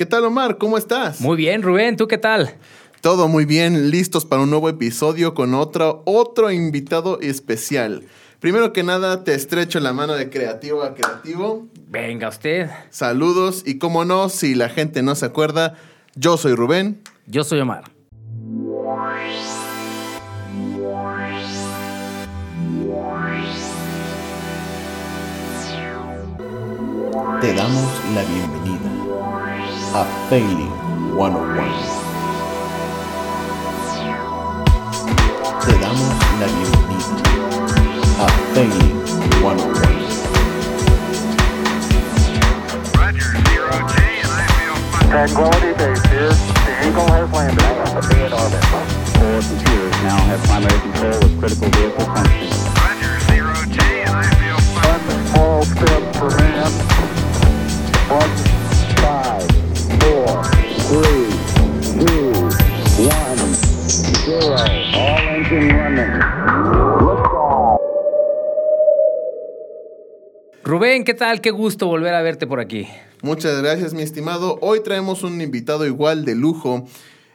¿Qué tal, Omar? ¿Cómo estás? Muy bien, Rubén, ¿tú qué tal? Todo muy bien, listos para un nuevo episodio con otro, otro invitado especial. Primero que nada, te estrecho la mano de creativo a creativo. Venga usted. Saludos y como no, si la gente no se acuerda, yo soy Rubén. Yo soy Omar. Te damos la bienvenida a Failing 101. Te damos la bienvenida a Failing 101. Roger, zero G, feel fine. Tranquility Base here. The Eagle has landed. I be in orbit. Four computers now have primary control of critical vehicle functions. Roger, zero G, and I feel fine. One small step for man. One, five, four, Rubén, ¿qué tal? Qué gusto volver a verte por aquí. Muchas gracias, mi estimado. Hoy traemos un invitado igual de lujo.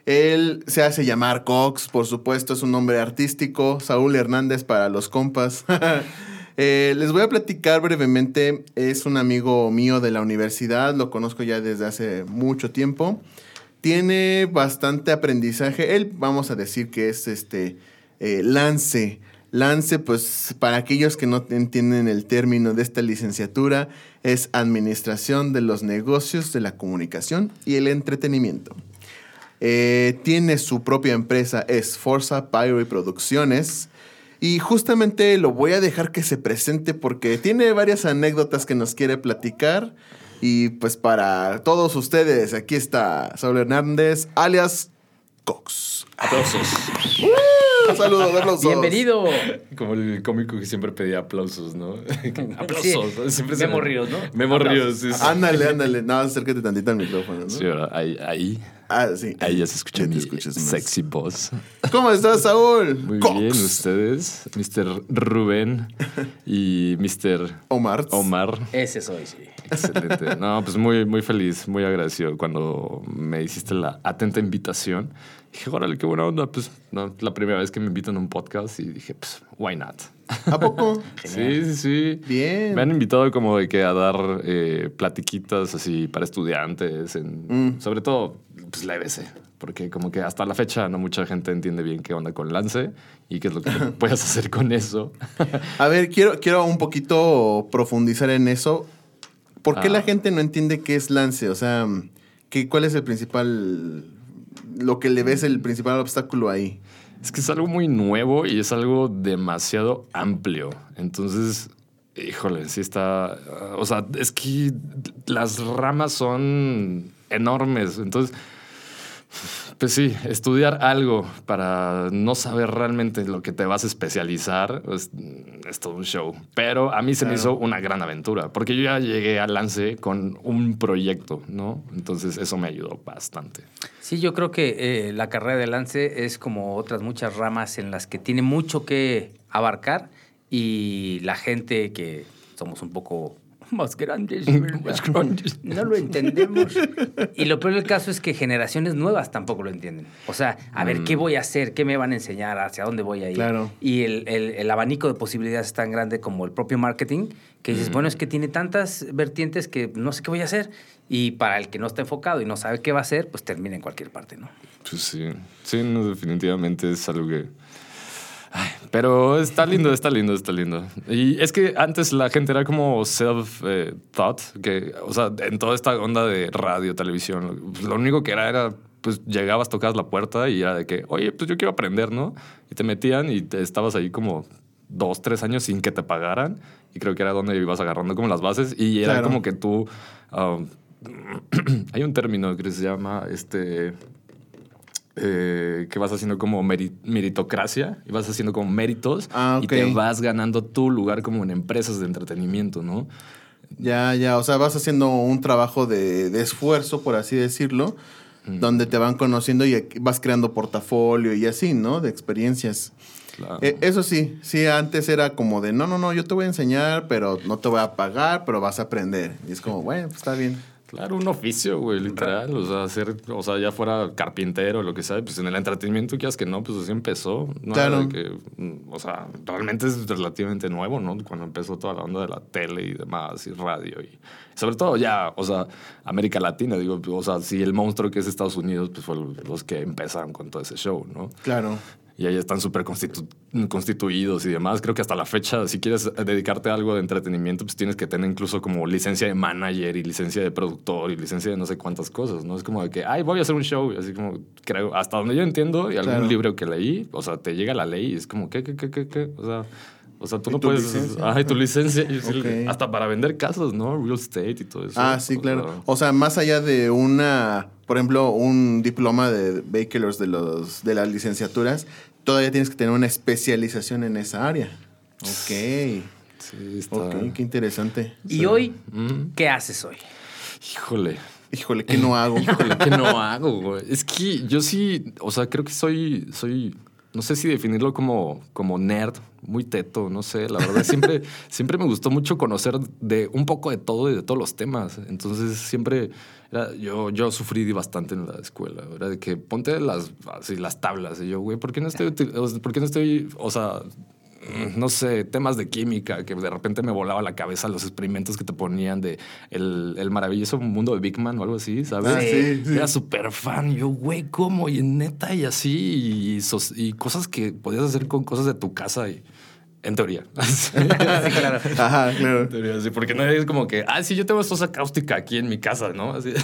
Él se hace llamar Cox, por supuesto, es un nombre artístico. Saúl Hernández para los compas. Eh, les voy a platicar brevemente. Es un amigo mío de la universidad, lo conozco ya desde hace mucho tiempo. Tiene bastante aprendizaje. Él, vamos a decir que es este eh, Lance. Lance, pues para aquellos que no entienden el término de esta licenciatura, es Administración de los Negocios de la Comunicación y el Entretenimiento. Eh, tiene su propia empresa, es Forza Pyro Producciones. Y justamente lo voy a dejar que se presente porque tiene varias anécdotas que nos quiere platicar. Y pues para todos ustedes, aquí está Saúl Hernández, alias Cox. Aplausos. Saludos, aplausos. Bienvenido. Como el cómico que siempre pedía aplausos, ¿no? aplausos. Sí. Siempre Memo Ríos, ¿no? Memo Aplausos. Ríos, sí. sí. Ándale, ándale. No, acércate tantito al micrófono, ¿no? Sí, ¿verdad? ahí, ahí, Ah, sí. ahí ya se escucha mi escuchas más. sexy voz. ¿Cómo estás, Saúl? Muy Cox. bien, ustedes, Mr. Rubén y Mr. Omar. Omar. Ese soy, sí. Excelente. No, pues muy, muy feliz, muy agradecido cuando me hiciste la atenta invitación. Dije, órale, qué buena onda. Pues no, la primera vez que me invitan a un podcast y dije, pues, why not? ¿A poco? Sí, sí, sí. Bien. Me han invitado como de que a dar eh, platiquitas así para estudiantes, en, Mm. sobre todo pues la EBC, porque como que hasta la fecha no mucha gente entiende bien qué onda con Lance y qué es lo que puedes hacer con eso. A ver, quiero, quiero un poquito profundizar en eso. ¿Por qué Ah. la gente no entiende qué es lance? O sea, ¿qué, ¿cuál es el principal, lo que le ves el principal obstáculo ahí? es que es algo muy nuevo y es algo demasiado amplio. Entonces, híjole, sí está... o sea, es que las ramas son enormes. Entonces... Pues sí, estudiar algo para no saber realmente lo que te vas a especializar es, es todo un show. Pero a mí se me hizo una gran aventura, porque yo ya llegué al lance con un proyecto, ¿no? Entonces eso me ayudó bastante. Sí, yo creo que eh, la carrera de Lance es como otras muchas ramas en las que tiene mucho que abarcar y la gente que somos un poco más grandes, ¿verdad? no lo entendemos. Y lo peor del caso es que generaciones nuevas tampoco lo entienden. O sea, a ver, ¿qué voy a hacer? ¿Qué me van a enseñar? ¿Hacia dónde voy a ir? Claro. Y el, el- el abanico de posibilidades es tan grande como el propio marketing, que dices, bueno, es que tiene tantas vertientes que no sé qué voy a hacer. Y para el que no está enfocado y no sabe qué va a hacer, pues termina en cualquier parte, ¿no? Pues sí, sí, no, definitivamente es algo que... Ay, pero está lindo, está lindo, está lindo. Y es que antes la gente era como self-thought, que, o sea, en toda esta onda de radio, televisión, lo, único que era era, pues llegabas, tocabas la puerta y era de que, oye, pues yo quiero aprender, ¿no? Y te metían y te estabas ahí como dos, tres años sin que te pagaran. Y creo que era donde ibas agarrando como las bases y era Claro. como que tú... um, hay un término que se llama este eh, que vas haciendo como meri- meritocracia y vas haciendo como méritos Ah, y te vas ganando tu lugar como en empresas de entretenimiento, ¿no? Ya, ya, o sea, vas haciendo un trabajo de, de esfuerzo, por así decirlo, donde te van conociendo y vas creando portafolio y así, ¿no? De experiencias. Claro. Eh, eso sí, sí, antes era como de, no, no, no, yo te voy a enseñar, pero no te voy a pagar, pero vas a aprender. Y es como, bueno, pues está bien. Claro, un oficio, güey, literal. O sea, hacer, o sea, ya fuera carpintero o lo que sea, pues en el entretenimiento, quieras que no, pues así empezó. No Claro. Que, mm, o sea, realmente es relativamente nuevo, ¿no? Cuando empezó toda la onda de la tele y demás, y radio. Y sobre todo ya, o sea, América Latina, digo, o sea, si el monstruo que es Estados Unidos, pues fue los que empezaron con todo ese show, ¿no? Claro. Y ahí están súper constitu- constituidos y demás. Creo que hasta la fecha, si quieres dedicarte a algo de entretenimiento, pues tienes que tener incluso como licencia de manager y licencia de productor y licencia de no sé cuántas cosas, ¿no? Es como de que, ay, voy a hacer un show. Y así como, creo, hasta donde yo entiendo y algún Claro. libro que leí, o sea, te llega la ley y es como, ¿qué, qué, qué, qué, qué? O sea... O sea, tú ¿Y no tu puedes... licencia? Ay, tu licencia. y sí, Ok. Hasta para vender casas, ¿no? Real estate y todo eso. Ah, sí, O claro. sea, O sea, más allá de una, por ejemplo, un diploma de bachelors de los de las licenciaturas, todavía tienes que tener una especialización en esa área. Ok. sí, está... Ok, qué interesante. Y hoy, Mm. ¿qué haces hoy? Híjole. Híjole, ¿qué no hago? Híjole, ¿qué no hago, güey? Es que yo sí, o sea, creo que soy, soy, no sé si definirlo como, como nerd, muy teto, no sé, la verdad, siempre, siempre me gustó mucho conocer de un poco de todo y de todos los temas. Entonces, siempre, era- yo, yo sufrí bastante en la escuela, era de que ponte las, así, las tablas, y yo, güey, ¿por qué no estoy, ¿por qué no estoy, o sea, no sé, temas de química, que de repente me volaba la cabeza los experimentos que te ponían de el, el maravilloso mundo de Big Man o algo así, ¿sabes? Ah, sí, sí. Era súper fan. Yo, güey, ¿cómo? Y neta, y así, y, y cosas que podías hacer con cosas de tu casa y. En teoría. Sí, claro. Ajá, claro. En teoría, sí, porque no es como que, ah, sí, yo tengo sosa cáustica aquí en mi casa, ¿no? Así.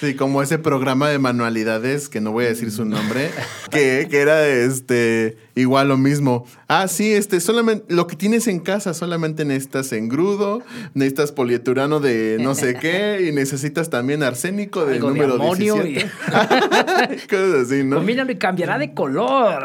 Sí, como ese programa de manualidades, que no voy a decir su nombre, que, que era este igual lo mismo. Ah, sí, este, solamente lo que tienes en casa, solamente necesitas engrudo, necesitas polieturano de no sé qué, y necesitas también arsénico de Algo de número amonio y- 17. Cosas así, ¿no? Combínalo y cambiará de color.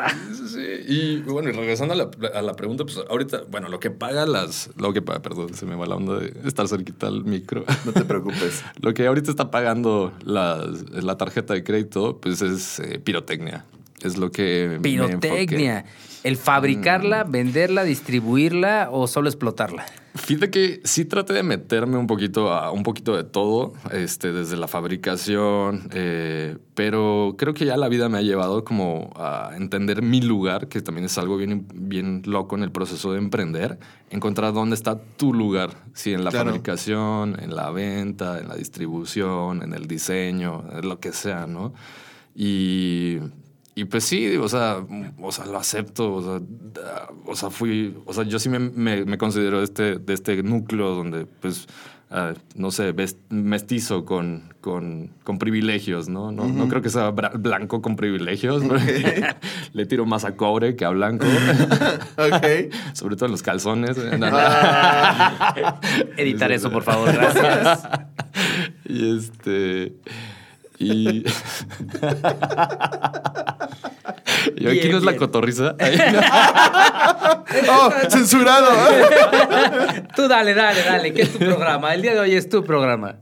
Sí, y bueno, y regresando a la, a la pregunta, pues ahorita, bueno, lo que paga las. Lo que paga, perdón, se me va la onda de estar cerquita al micro. No te preocupes. Lo que ahorita está pagando las- la tarjeta de crédito, pues es eh, pirotecnia. Es lo que. me Pirotecnia. enfoqué. El fabricarla, venderla, distribuirla o solo explotarla. Fíjate que sí traté de meterme un poquito a un poquito de todo, este, desde la fabricación, eh, pero creo que ya la vida me ha llevado como a entender mi lugar, que también es algo bien, bien loco en el proceso de emprender, encontrar dónde está tu lugar, si en la Claro. fabricación, en la venta, en la distribución, en el diseño, en lo que sea, ¿no? Y, y pues sí, o sea, o sea, lo acepto, o sea, da- o sea, fui, o sea, yo sí me, me, me considero este, de este núcleo donde, pues, ah, no sé, mestizo con, con, con privilegios, ¿no? No, no creo que sea blanco con privilegios, porque le tiro más a cobre que a blanco, Ok. sobre todo en los calzones. No. Ah, Editar eso, por favor, gracias. Y este. I... Y. y aquí no es la cotorriza. oh, censurado. Tú dale, dale, dale, que es tu programa. El día de hoy es tu programa.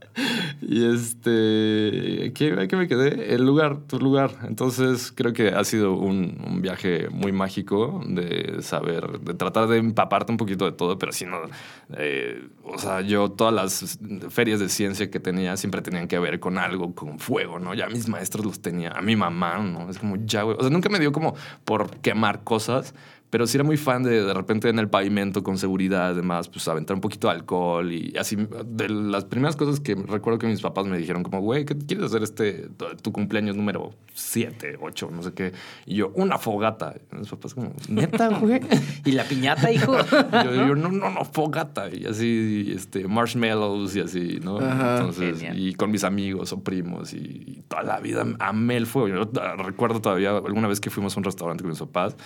y este. ¿qué, qué me quedé? El lugar, tu lugar. Entonces creo que ha sido un, un viaje muy mágico de saber, de tratar de empaparte un poquito de todo, pero si no. eh, o sea, yo todas las ferias de ciencia que tenía siempre tenían que ver con algo, con fuego, ¿no? Ya mis maestros los tenía, a mi mamá, ¿no? Es como, ya, güey. O sea, nunca me dio como por quemar cosas, pero sí era muy fan de de repente en el pavimento con seguridad, además, pues aventar un poquito de alcohol y así. De las primeras cosas que recuerdo que mis papás me dijeron, como, güey, ¿qué quieres hacer este, tu cumpleaños número 7, 8, no sé qué? Y yo, una fogata. Y mis papás, como, neta, güey. ¿Y la piñata, hijo? Y yo, yo, no, no, no, fogata. Y así, este, marshmallows y así, ¿no? Ajá. Entonces, Genial. y con mis amigos o primos y, y toda la vida amé el fuego. Yo recuerdo todavía alguna vez que fuimos a un restaurante con mis papás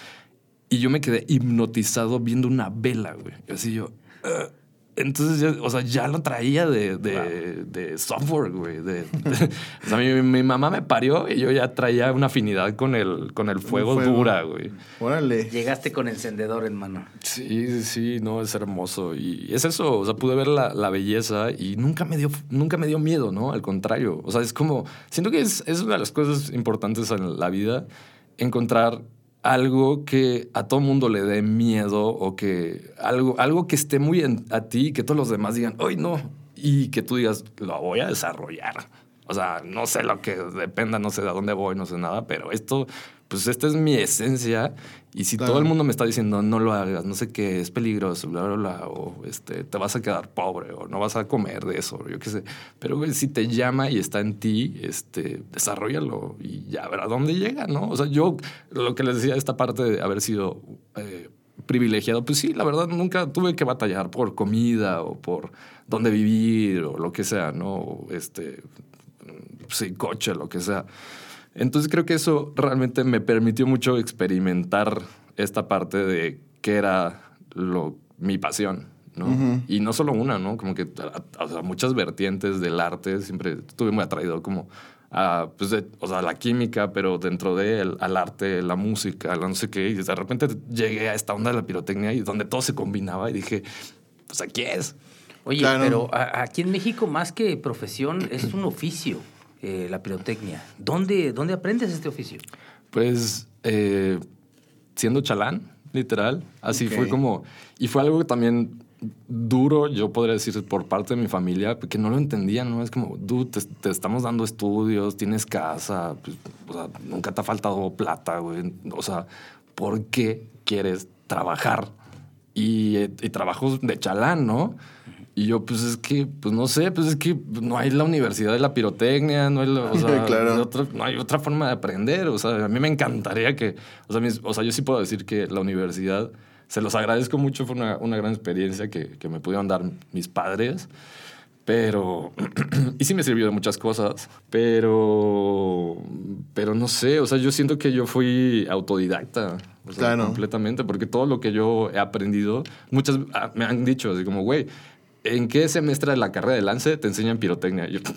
y yo me quedé hipnotizado viendo una vela, güey. Así yo... "Ugh". entonces, ya, o sea, ya lo traía de, de, de software, güey. De, de- o sea, mi, mi mamá me parió y yo ya traía una afinidad con el, con el fuego, fuego. dura, güey. Órale. Llegaste con encendedor en mano. Sí, sí, sí, no, es hermoso. Y es eso, o sea, pude ver la, la belleza y nunca me, dio, nunca me dio miedo, ¿no? Al contrario, o sea, es como, siento que es, es una de las cosas importantes en la vida, encontrar algo que a todo mundo le dé miedo o que algo, algo que esté muy en- a ti y que todos los demás digan, ¡ay, no! y que tú digas, lo voy a desarrollar. O sea, no sé lo que dependa, no sé de dónde voy, no sé nada, pero esto, pues esta es mi esencia. Y si Claro. todo el mundo me está diciendo, no lo hagas, no sé qué, es peligroso, bla, bla, bla, o este, te vas a quedar pobre, o no vas a comer de eso, yo qué sé. Pero güey, si te llama y está en ti, este, desarrollalo y ya verá dónde llega, ¿no? O sea, yo, lo que les decía, esta parte de haber sido eh, privilegiado, pues sí, la verdad, nunca tuve que batallar por comida o por dónde vivir o lo que sea, ¿no? Este, sí, coche, lo que sea. Entonces creo que eso realmente me permitió mucho experimentar esta parte de qué era lo, mi pasión, ¿no? Y no solo una, ¿no? Como que a- a- o sea, muchas vertientes del arte siempre estuve muy atraído como a, pues, de- o sea, la química, pero dentro de el, al arte, la música, la no sé qué. Y de repente llegué a esta onda de la pirotecnia y donde todo se combinaba y dije, pues aquí es. Oye, Claro. pero a- aquí en México, más que profesión, es un oficio, eh, la pirotecnia. ¿Dónde, ¿Dónde aprendes este oficio? Pues eh, siendo chalán, literal. Así Ok. fue como. Y fue algo también duro, yo podría decir, por parte de mi familia, que no lo entendían, ¿no? Es como, dude, te, te estamos dando estudios, tienes casa, pues, o sea, nunca te ha faltado plata, güey. O sea, ¿por qué quieres trabajar? Y, eh, y trabajos de chalán, ¿no? Y yo, pues es que, pues no sé, pues es que no hay la universidad de la pirotecnia, no hay, la- o sea, Claro. de otra- no hay otra forma de aprender. O sea, a mí me encantaría que, o sea, mis- o sea yo sí puedo decir que la universidad, se los agradezco mucho, fue una, una gran experiencia que, que me pudieron dar mis padres. Pero, y sí me sirvió de muchas cosas, pero, pero no sé, o sea, yo siento que yo fui autodidacta, o sea, Claro. completamente, porque todo lo que yo he aprendido, muchas ah, me han dicho así como, güey, ¿en qué semestre de la carrera de lance te enseñan pirotecnia? Yo,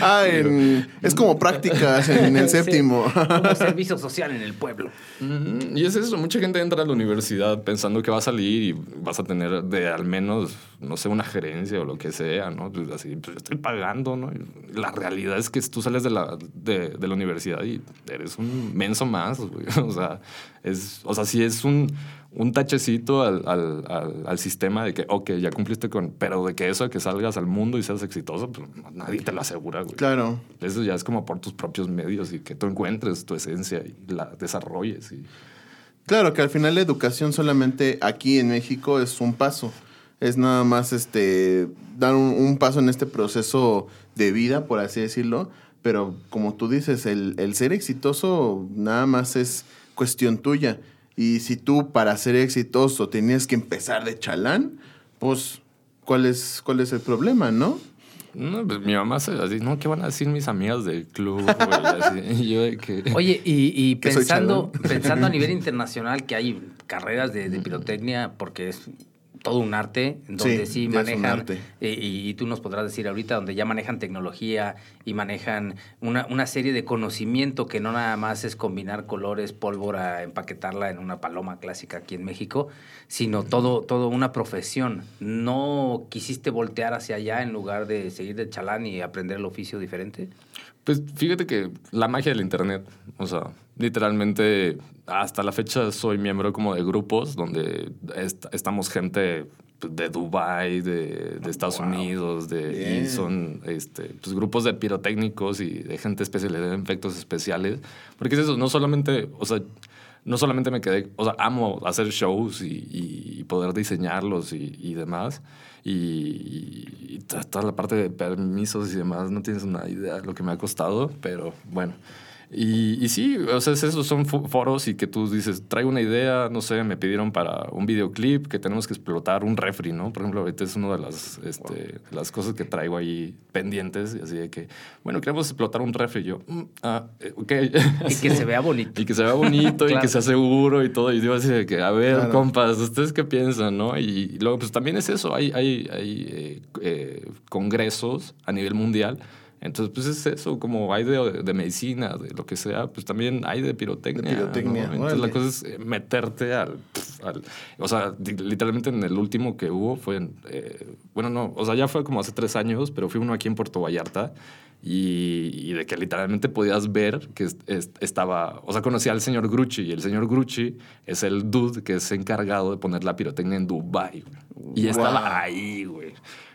Ah, en- es como prácticas en el Sí, séptimo. Como servicio social en el pueblo. Y es eso, mucha gente entra a la universidad pensando que va a salir y vas a tener de al menos, no sé, una gerencia o lo que sea, ¿no? Pues así, pues yo estoy pagando, ¿no? Y La realidad es que tú sales de la, de, de la universidad y eres un menso más, güey. O sea, es, o sea, sí es un, un tachecito al, al, al, al sistema de que, ok, ya cumpliste con, pero de que eso, de que salgas al mundo y seas exitoso, pues nadie te lo asegura, güey. Claro. Eso ya es como por tus propios medios y que tú encuentres tu esencia y la desarrolles. Y... Claro que al final la educación solamente aquí en México es un paso. Es nada más este dar un, un paso en este proceso de vida, por así decirlo. Pero como tú dices, el, el ser exitoso nada más es cuestión tuya. Y si tú para ser exitoso tenías que empezar de chalán, pues ¿cuál es, cuál es el problema, no? No, pues mi mamá se así, no, ¿qué van a decir mis amigas del club? güey? Así, y yo de que... Oye, y, pensando, chalán. pensando a nivel internacional que hay carreras de, de pirotecnia, porque es todo un arte, donde Sí, sí, manejan, arte. y, y tú nos podrás decir ahorita, donde ya manejan tecnología y manejan una, una serie de conocimiento que no nada más es combinar colores, pólvora, empaquetarla en una paloma clásica aquí en México, sino todo, todo una profesión. ¿No quisiste voltear hacia allá en lugar de seguir de chalán y aprender el oficio diferente? Pues fíjate que la magia del internet, o sea, literalmente hasta la fecha soy miembro como de grupos donde est- estamos gente de Dubai, de, de Estados Unidos, de, y son este, pues, grupos de pirotécnicos y de gente especializada en efectos especiales. Porque es eso, no solamente, o sea, no solamente me quedé, o sea, amo hacer shows y, y- poder diseñarlos y, y demás. Y, y toda la parte de permisos y demás, no tienes una idea de lo que me ha costado, pero bueno. Y, y sí, o sea, es eso, son fo- foros y que tú dices, traigo una idea, no sé, me pidieron para un videoclip que tenemos que explotar un refri, ¿no? Por ejemplo, ahorita es una de las, este, las cosas que traigo ahí pendientes, y así de que, bueno, queremos explotar un refri. Y yo, "Mm, ah, eh, ok. Y que se vea bonito. Y que se vea bonito y que sea seguro y todo. Y yo así de que, a ver, Claro. compas, ¿ustedes qué piensan, no? Y, y luego, pues también es eso. Hay, hay, hay eh, eh, congresos a nivel mundial. Entonces, pues es eso, como hay de, de medicina, de lo que sea, pues también hay de pirotecnia. De pirotecnia, ¿no? Entonces, la cosa es eh, meterte al, al- O sea, literalmente en el último que hubo fue en. eh, bueno, no, o sea, ya fue como hace tres años, pero fui uno aquí en Puerto Vallarta. Y, y de que literalmente podías ver que es- es- estaba, o sea, conocía al señor Grucci y el señor Grucci es el dude que es encargado de poner la pirotecnia en Dubai. Y estaba Wow. ahí, güey.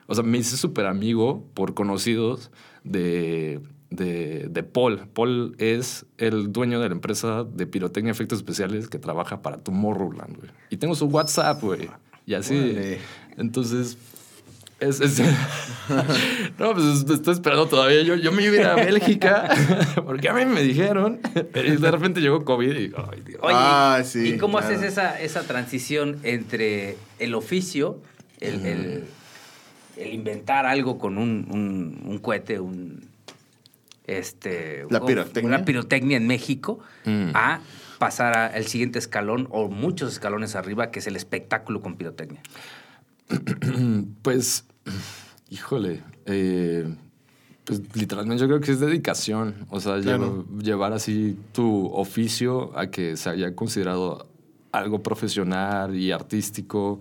O sea, me hice súper amigo por conocidos de, de, de Paul. Paul es el dueño de la empresa de pirotecnia y efectos especiales que trabaja para Tomorrowland, güey. Y tengo su WhatsApp, güey. Y así. Entonces, es, es- no, pues estoy esperando todavía. Yo, yo me iba a ir a Bélgica porque a mí me dijeron. Y de repente llegó COVID y digo, ay, Dios. Oye, Ah, sí, ¿y cómo claro. haces esa, esa transición entre el oficio, el, el- el inventar algo con un, un- un cohete, un este La pirotecnia. una pirotecnia en México, Mm. a pasar al siguiente escalón o muchos escalones arriba, que es el espectáculo con pirotecnia? Pues, híjole, eh, pues literalmente yo creo que es dedicación. O sea, Claro. llev- llevar así tu oficio a que se haya considerado algo profesional y artístico.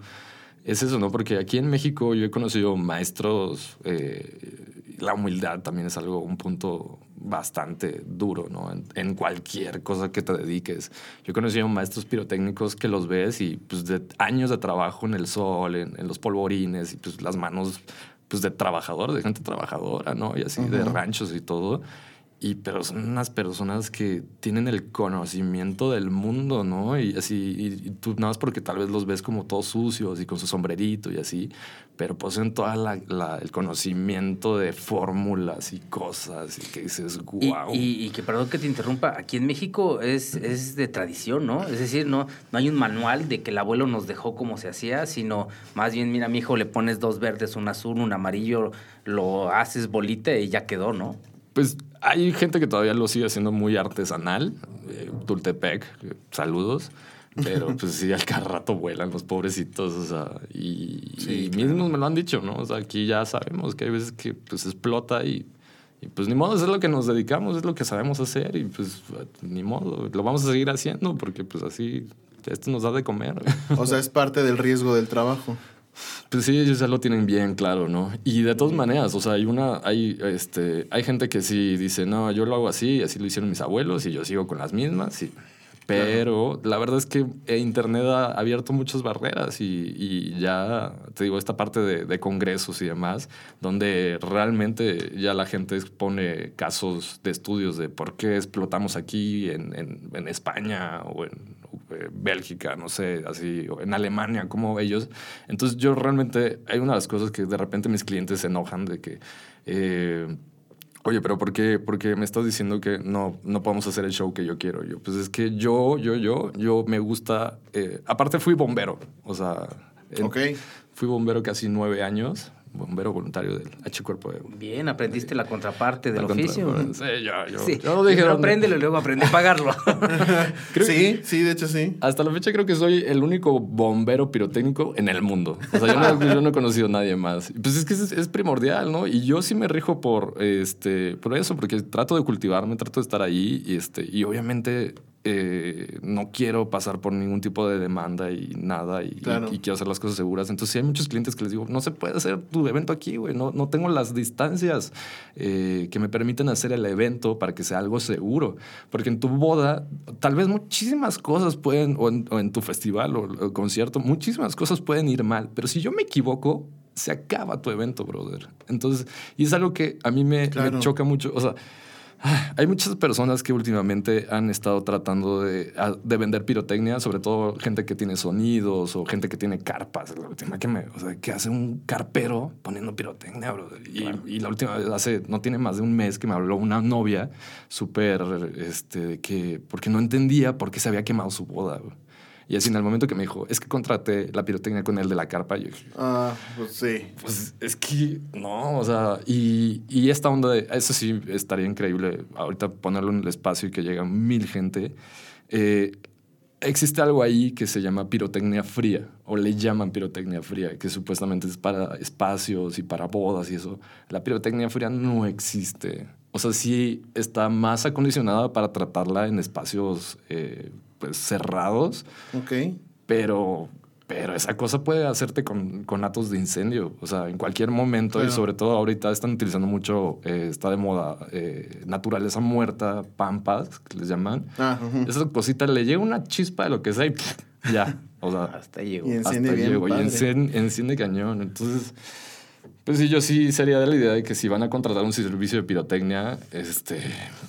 Es eso, ¿no? Porque aquí en México yo he conocido maestros, eh, la humildad también es algo, un punto bastante duro, ¿no? En, en cualquier cosa que te dediques. Yo he conocido maestros pirotécnicos que los ves y pues de años de trabajo en el sol, en, en los polvorines y pues las manos pues de trabajador, de gente trabajadora, ¿no? Y así, de ranchos y todo. Y pero son unas personas que tienen el conocimiento del mundo, ¿no? Y así, y, y tú nada más porque tal vez los ves como todos sucios y con su sombrerito y así, pero poseen todo el conocimiento de fórmulas y cosas y que dices, Y, wow. y- y que, perdón que te interrumpa, aquí en México es, es de tradición, ¿no? Es decir, no, no hay un manual de que el abuelo nos dejó como se hacía, sino más bien, mira, mi hijo, le pones dos verdes, un azul, un amarillo, lo haces bolita y ya quedó, ¿no? Pues hay gente que todavía lo sigue haciendo muy artesanal. eh, Tultepec, saludos. Pero pues sí, al cada rato vuelan los pobrecitos, o sea, y, Sí, y mismos me lo han dicho, ¿no? O sea, aquí ya sabemos que hay veces que pues explota y, y, pues ni modo, eso es lo que nos dedicamos, es lo que sabemos hacer y pues ni modo, lo vamos a seguir haciendo porque pues así esto nos da de comer. O sea, es parte del riesgo del trabajo. Pues sí, ellos ya lo tienen bien claro, ¿no? Y de todas maneras, o sea, hay una, hay, este, hay gente que sí dice, no, yo lo hago así, así lo hicieron mis abuelos, y yo sigo con las mismas, y, pero la verdad es que eh, Internet ha abierto muchas barreras y, y ya, te digo, esta parte de, de congresos y demás, donde realmente ya la gente expone casos de estudios de por qué explotamos aquí en, en- en España o en eh, Bélgica, no sé, así, o en Alemania, como ellos. Entonces yo realmente, hay una de las cosas que de repente mis clientes se enojan de que... eh, Oye, pero ¿por qué, por qué me estás diciendo que no, no podemos hacer el show que yo quiero? Yo, pues es que yo, yo, yo, yo me gusta. eh, aparte, fui bombero. O sea, en- fui bombero casi nueve años, bombero voluntario del H Cuerpo de Bien, aprendiste la contraparte del la contra- oficio. Sí, yo, yo, Sí, yo no dije dónde. apréndelo y luego aprende a pagarlo. Creo sí, sí, de hecho sí. Hasta la fecha creo que soy el único bombero pirotécnico en el mundo. O sea, yo no, yo no he conocido a nadie más. Pues es que es, es primordial, ¿no? Y yo sí me rijo por, este, por eso, porque trato de cultivarme, trato de estar ahí y, este, y obviamente eh, no quiero pasar por ningún tipo de demanda y nada y, Claro. y- y quiero hacer las cosas seguras. Entonces sí hay muchos clientes que les digo, no se puede hacer tu evento aquí, güey. No, no tengo las distancias eh, que me permiten hacer el evento para que sea algo seguro. Porque en tu boda, tal vez muchísimas cosas pueden, o en, o en tu festival o, o concierto, muchísimas cosas pueden ir mal. Pero si yo me equivoco, se acaba tu evento, brother. Entonces, y es algo que a mí me, me Claro. choca mucho. O sea, Hay muchas personas que últimamente han estado tratando de, vender pirotecnia, sobre todo gente que tiene sonidos o gente que tiene carpas. La última que me, o sea, que hace un carpero poniendo pirotecnia, brother. Y, y la última vez, hace, no tiene más de un mes que me habló una novia súper, este, que, porque no entendía por qué se había quemado su boda. Y así en el momento que me dijo, es que contraté la pirotecnia con el de la carpa, yo dije, Ah, pues sí. pues es que no, o sea, y, y esta onda de eso sí estaría increíble ahorita ponerlo en el espacio y que llega mil gente. Eh, existe algo ahí que se llama pirotecnia fría, o le llaman pirotecnia fría, que supuestamente es para espacios y para bodas y eso. La pirotecnia fría no existe. O sea, sí está más acondicionada para tratarla en espacios eh, pues, cerrados, Ok. pero Pero esa cosa puede hacerte con, con atos de incendio. O sea, en cualquier momento, y sobre todo ahorita están utilizando mucho, eh, está de moda, eh, naturaleza muerta, pampas, que les llaman. Ah. Esa cosita le llega una chispa de lo que sea y pff, ya. O sea, Hasta llegó. Y en- hasta Enciende bien llego. Y enciende, enciende cañón. Entonces, pues sí, yo sí sería de la idea de que si van a contratar un servicio de pirotecnia, este,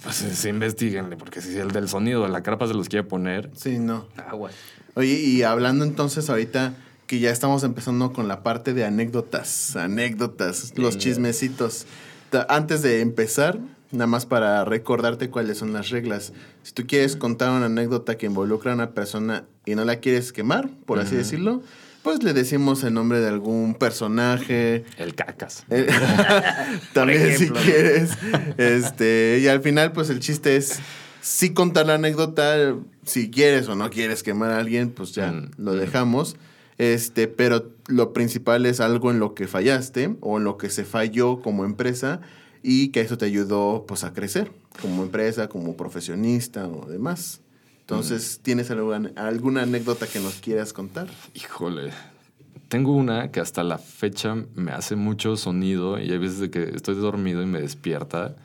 pues se investiguenle, porque si el del sonido de la carpa se los quiere poner, Sí, no. Aguas. Oye, y hablando entonces ahorita que ya estamos empezando con la parte de anécdotas, anécdotas, los chismecitos. Ta- Antes de empezar, nada más para recordarte cuáles son las reglas. Si tú quieres contar una anécdota que involucra a una persona y no la quieres quemar, por así decirlo, pues le decimos el nombre de algún personaje, el cacas. eh, También si quieres. Este, y al final, pues el chiste es sí contar la anécdota. Si quieres o no quieres quemar a alguien, pues ya Mm, lo dejamos. Este, pero lo principal es algo en lo que fallaste o en lo que se falló como empresa y que eso te ayudó pues a crecer como empresa, como profesionista o demás. Entonces. ¿tienes alguna, alguna anécdota que nos quieras contar? Híjole. Tengo una que hasta la fecha me hace mucho sonido y hay veces de que estoy dormido y me despierta.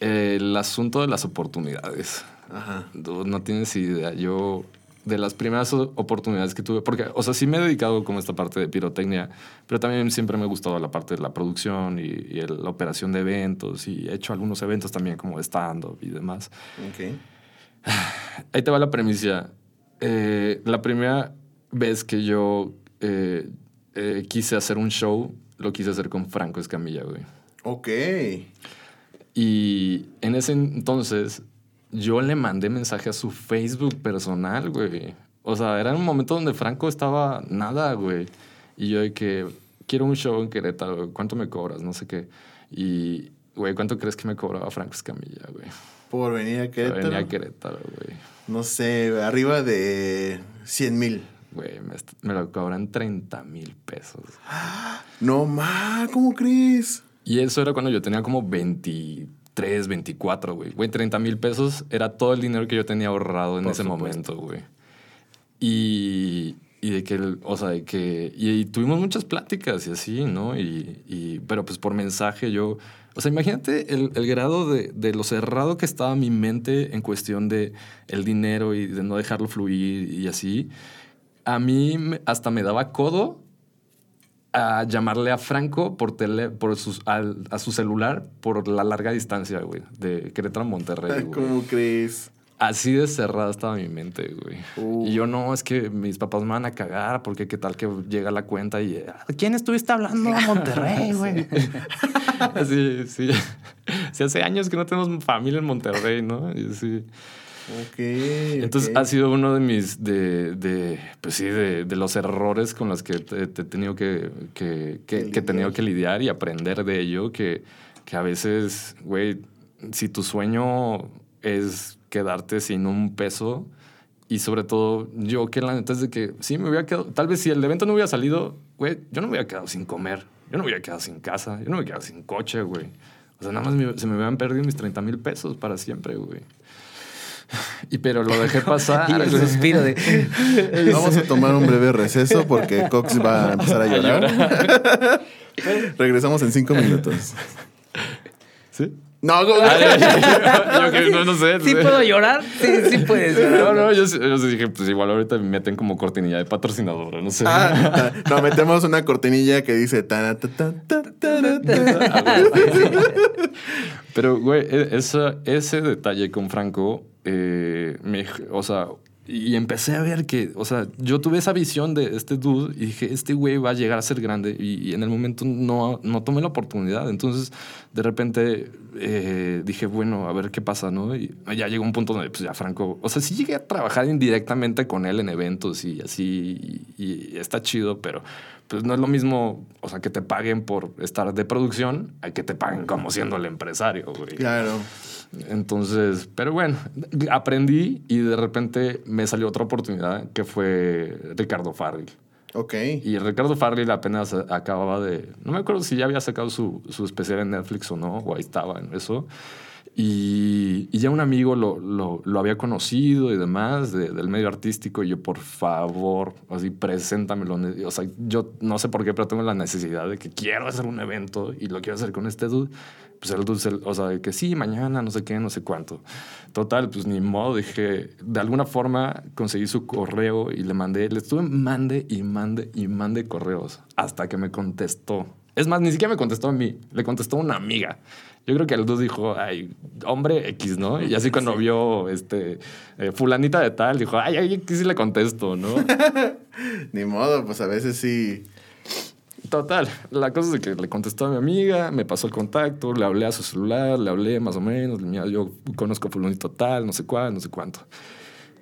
El asunto de las oportunidades. Ajá. No, no tienes idea. Yo, de las primeras oportunidades que tuve, porque, o sea, sí me he dedicado como esta parte de pirotecnia, pero también siempre me ha gustado la parte de la producción y, y la operación de eventos y he hecho algunos eventos también como stand-up y demás. Ok. Ahí te va la premisa. Eh, la primera vez que yo eh, eh, quise hacer un show, lo quise hacer con Franco Escamilla, güey. Ok. Y en ese entonces yo le mandé mensaje a su Facebook personal, güey. O sea, era un momento donde Franco estaba nada, güey. Y yo de que quiero un show en Querétaro. ¿cuánto me cobras? No sé qué. Y, güey, ¿cuánto crees que me cobraba Franco Escamilla, güey? Por venir a Querétaro. A Querétaro, güey. No sé, arriba de 100 mil. Güey, me, lo cobran 30 mil pesos. No, ma, ¿cómo crees? Y eso era cuando yo tenía como 23, 24, güey. Güey, 30 mil pesos era todo el dinero que yo tenía ahorrado en Por ese supuesto. momento, güey. Y, y de que, o sea, de que, y, y tuvimos muchas pláticas y así, ¿no? Y, y- pero pues por mensaje yo, o sea, imagínate el, el grado de, de lo cerrado que estaba mi mente en cuestión de el dinero y de no dejarlo fluir y así. A mí hasta me daba codo a llamarle a Franco por tele, por sus, al- a su celular por la larga distancia, güey, de Querétaro a Monterrey, güey. ¿Cómo crees? Así de cerrada estaba mi mente, güey. Uh. Y yo no, es que mis papás me van a cagar porque qué tal que llega la cuenta y ¿a quién estuviste hablando a Monterrey, güey? Así, sí. Sí, hace años que no tenemos familia en Monterrey, ¿no? Y sí. Ok. Entonces ha sido uno de mis, de, de pues sí, de, de los errores con los que te, te he tenido que, que, que- que he tenido que lidiar y aprender de ello, que, que a veces, güey, si tu sueño es quedarte sin un peso y sobre todo yo que la neta es de que sí me hubiera quedado, tal vez si el evento no hubiera salido, güey, yo no me hubiera quedado sin comer, yo no me hubiera quedado sin casa, yo no me hubiera quedado sin coche, güey. O sea, nada más me- se me hubieran perdido mis 30 mil pesos para siempre, güey. Y pero lo dejé pasar. Y el suspiro de. Vamos a tomar un breve receso porque Cox va a empezar a llorar. Regresamos en cinco minutos. ¿Sí? No, yo que no, no sé. ¿Sí puedo llorar? Sí, sí puedes No, llorar. no, yo, sí- yo dije, pues igual ahorita me meten como cortinilla de patrocinadora, no sé. Ah, no, metemos una cortinilla que dice. Pero, güey, e- ese detalle con Franco, eh, me, o sea, y empecé a ver que, o sea, yo tuve esa visión de este dude y dije, este güey va a llegar a ser grande y, y en el momento no, no tomé la oportunidad. Entonces, de repente eh, dije, bueno, a ver qué pasa, ¿no? Y ya llegó un punto donde, pues ya Franco, o sea, sí llegué a trabajar indirectamente con él en eventos y así, y, y está chido, pero pues no es lo mismo, o sea, que te paguen por estar de producción a que te paguen como siendo el empresario, güey. Claro. Entonces, pero bueno, aprendí y de repente me salió otra oportunidad que fue Ricardo Farril. Ok. Y Ricardo Farril apenas acababa de. No me acuerdo si ya había sacado su, su especial en Netflix o no, o ahí estaba en eso. Y, y ya un amigo lo, lo, lo había conocido y demás de- del medio artístico. Y yo, por favor, así, preséntamelo. O sea, yo no sé por qué, pero tengo la necesidad de que quiero hacer un evento y lo quiero hacer con este dude. Pues el dude, o sea, que sí, mañana, no sé qué, no sé cuánto. Total, pues ni modo, dije, de alguna forma conseguí su correo y le mandé, le estuve mande y mande y mande correos hasta que me contestó. Es más, ni siquiera me contestó a mí, le contestó a una amiga. Yo creo que el dude dijo, ay, hombre X, ¿no? Y así cuando vio este, eh, fulanita de tal, dijo, ay, ay, aquí sí le contesto, ¿no? Ni modo, pues a veces sí. Total, la cosa es que le contestó a mi amiga, me pasó el contacto, le hablé a su celular, le hablé más o menos, mira, yo conozco a fulanito tal, no sé cuál, no sé cuánto.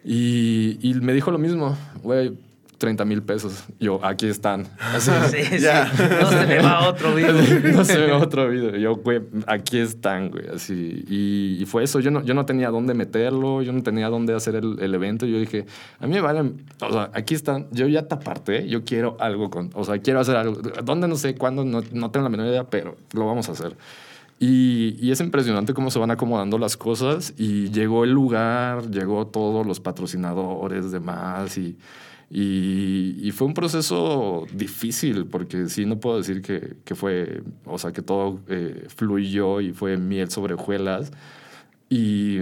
Y, y me dijo lo mismo, güey, 30 mil pesos. Yo, aquí están. Así, Sí, sí. Ya. No se me va otro video. no se ve otro video. Yo, güey, aquí están, güey, así. Y, y fue eso. Yo no, yo no tenía dónde meterlo, yo no tenía dónde hacer el, el evento. Yo dije, a mí me valen, o sea, aquí están. Yo ya te aparté, yo quiero algo con, o sea, quiero hacer algo. ¿Dónde? No sé, cuándo, no, no tengo la menor idea, pero lo vamos a hacer. Y, y es impresionante cómo se van acomodando las cosas. Y llegó el lugar, llegó todos los patrocinadores, demás, y, y, y fue un proceso difícil, porque sí, no puedo decir que, que fue, o sea, que todo eh, fluyó y fue miel sobre hojuelas. Y,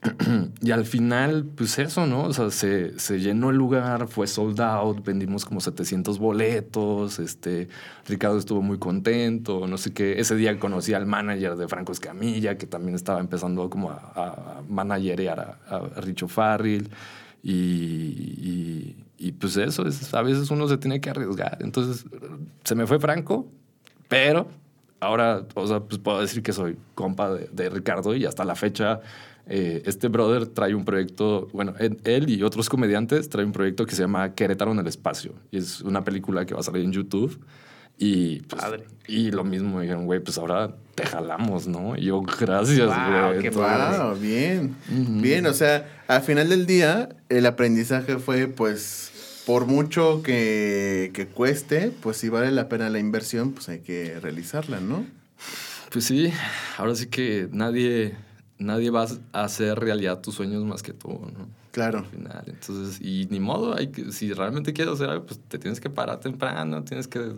y al final, pues eso, ¿no? O sea, se, se llenó el lugar, fue sold out, vendimos como 700 boletos, este, Ricardo estuvo muy contento, no sé qué. Ese día conocí al manager de Franco Escamilla, que también estaba empezando como a, a managerear a, a Richo Farrell. Y, y, y, pues eso, es, a veces uno se tiene que arriesgar. Entonces, se me fue Franco, pero ahora, o sea, pues puedo decir que soy compa de, de Ricardo y hasta la fecha eh, este brother trae un proyecto, bueno, él, él y otros comediantes traen un proyecto que se llama Querétaro en el espacio y es una película que va a salir en YouTube. Y, pues, Padre. y lo mismo, me dijeron, güey, pues ahora te jalamos, ¿no? Y yo, gracias, Wow, güey. qué padre. Wow, bien. Bien, o sea, al final del día, el aprendizaje fue, pues, por mucho que, que cueste, pues si vale la pena la inversión, pues hay que realizarla, ¿no? Pues sí, ahora sí que nadie, nadie va a hacer realidad tus sueños más que tú, ¿no? Claro. Al final. Entonces, y ni modo, hay que, si realmente quieres hacer algo, pues te tienes que parar temprano, tienes que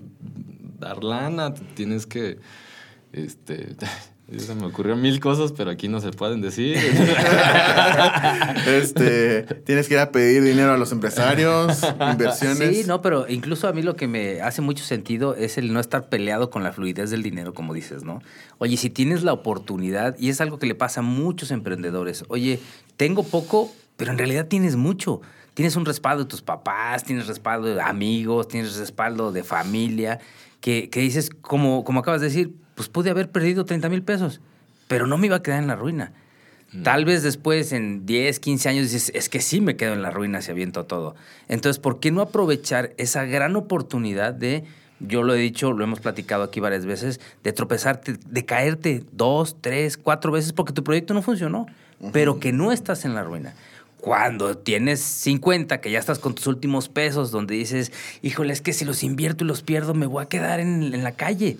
dar lana, tienes que, este, se me ocurrió mil cosas, pero aquí no se pueden decir. Este, tienes que ir a pedir dinero a los empresarios, inversiones. Sí, no, pero incluso a mí lo que me hace mucho sentido es el no estar peleado con la fluidez del dinero, como dices, ¿no? Oye, si tienes la oportunidad, y es algo que le pasa a muchos emprendedores, oye, tengo poco, pero en realidad tienes mucho. Tienes un respaldo de tus papás, tienes respaldo de amigos, tienes respaldo de familia, que, que dices, como, como acabas de decir, pues pude haber perdido 30 mil pesos, pero no me iba a quedar en la ruina. Tal vez después, en 10, 15 años, dices, es que sí me quedo en la ruina si aviento todo. Entonces, ¿por qué no aprovechar esa gran oportunidad de, yo lo he dicho, lo hemos platicado aquí varias veces, de tropezarte, de caerte dos, tres, cuatro veces porque tu proyecto no funcionó, pero que no estás en la ruina? Cuando tienes 50, que ya estás con tus últimos pesos, donde dices, híjole, es que si los invierto y los pierdo, me voy a quedar en, en la calle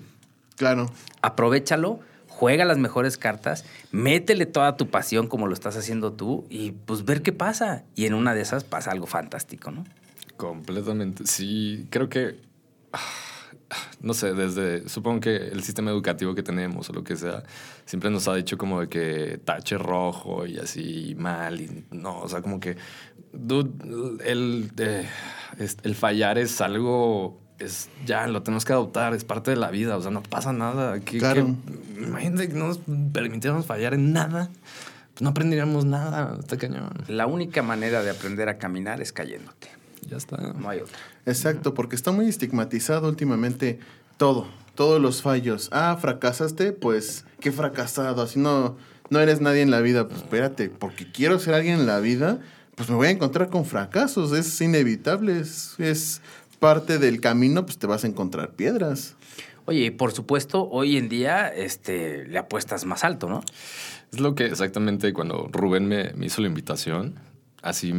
Claro. aprovechalo, juega las mejores cartas, métele toda tu pasión como lo estás haciendo tú y pues ver qué pasa. Y en una de esas pasa algo fantástico, ¿no? Completamente. Sí, creo que. No sé, desde. Supongo que el sistema educativo que tenemos o lo que sea, siempre nos ha dicho como de que tache rojo y así mal. Y no, o sea, como que. dude, el, eh, el fallar es algo. Es, ya lo tenemos que adoptar, es parte de la vida, o sea, no pasa nada. Que, Claro. que- imagínate que no nos permitiéramos fallar en nada, pues no aprenderíamos nada, está cañón. La única manera de aprender a caminar es cayéndote. Ya está. No hay otra. Exacto, porque está muy estigmatizado últimamente todo, todos los fallos. Ah, fracasaste, pues qué fracasado, así no, no eres nadie en la vida. Pues espérate, porque quiero ser alguien en la vida, pues me voy a encontrar con fracasos, es inevitable, es, es parte del camino, pues te vas a encontrar piedras. Oye, y por supuesto, hoy en día este, le apuestas más alto, ¿no? Es lo que exactamente cuando Rubén me, me hizo la invitación, así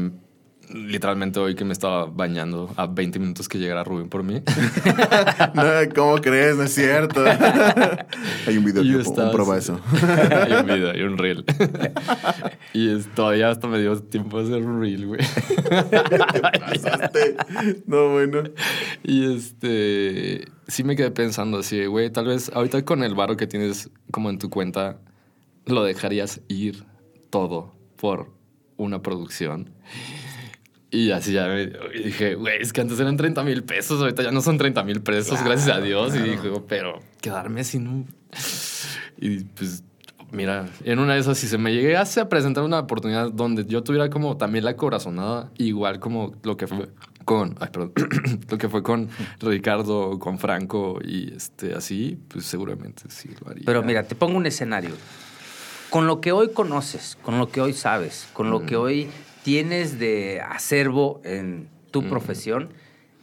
literalmente hoy que me estaba bañando a 20 minutos que llegara Rubén por mí. No, ¿Cómo crees? No es cierto. Hay un video que yo po- estaba prueba así. eso. hay un video, hay un reel. y es- todavía hasta me dio tiempo de hacer un reel, güey. Pasaste. No, bueno. Y este, sí me quedé pensando así, güey, tal vez ahorita con el varo que tienes como en tu cuenta, lo dejarías ir todo por una producción. Y así ya me y dije, güey, es que antes eran 30 mil pesos, ahorita ya no son 30 mil pesos, gracias a Dios. Y dije, pero quedarme sin un... Y pues, mira, en una de esas, si se me llegase a presentar una oportunidad donde yo tuviera como también la corazonada, igual como lo que fue con, ay, perdón, lo que fue con Ricardo, con Franco y este así, pues seguramente sí lo haría. Pero mira, te pongo un escenario. Con lo que hoy conoces, con lo que hoy sabes, con lo que hoy tienes de acervo en tu profesión,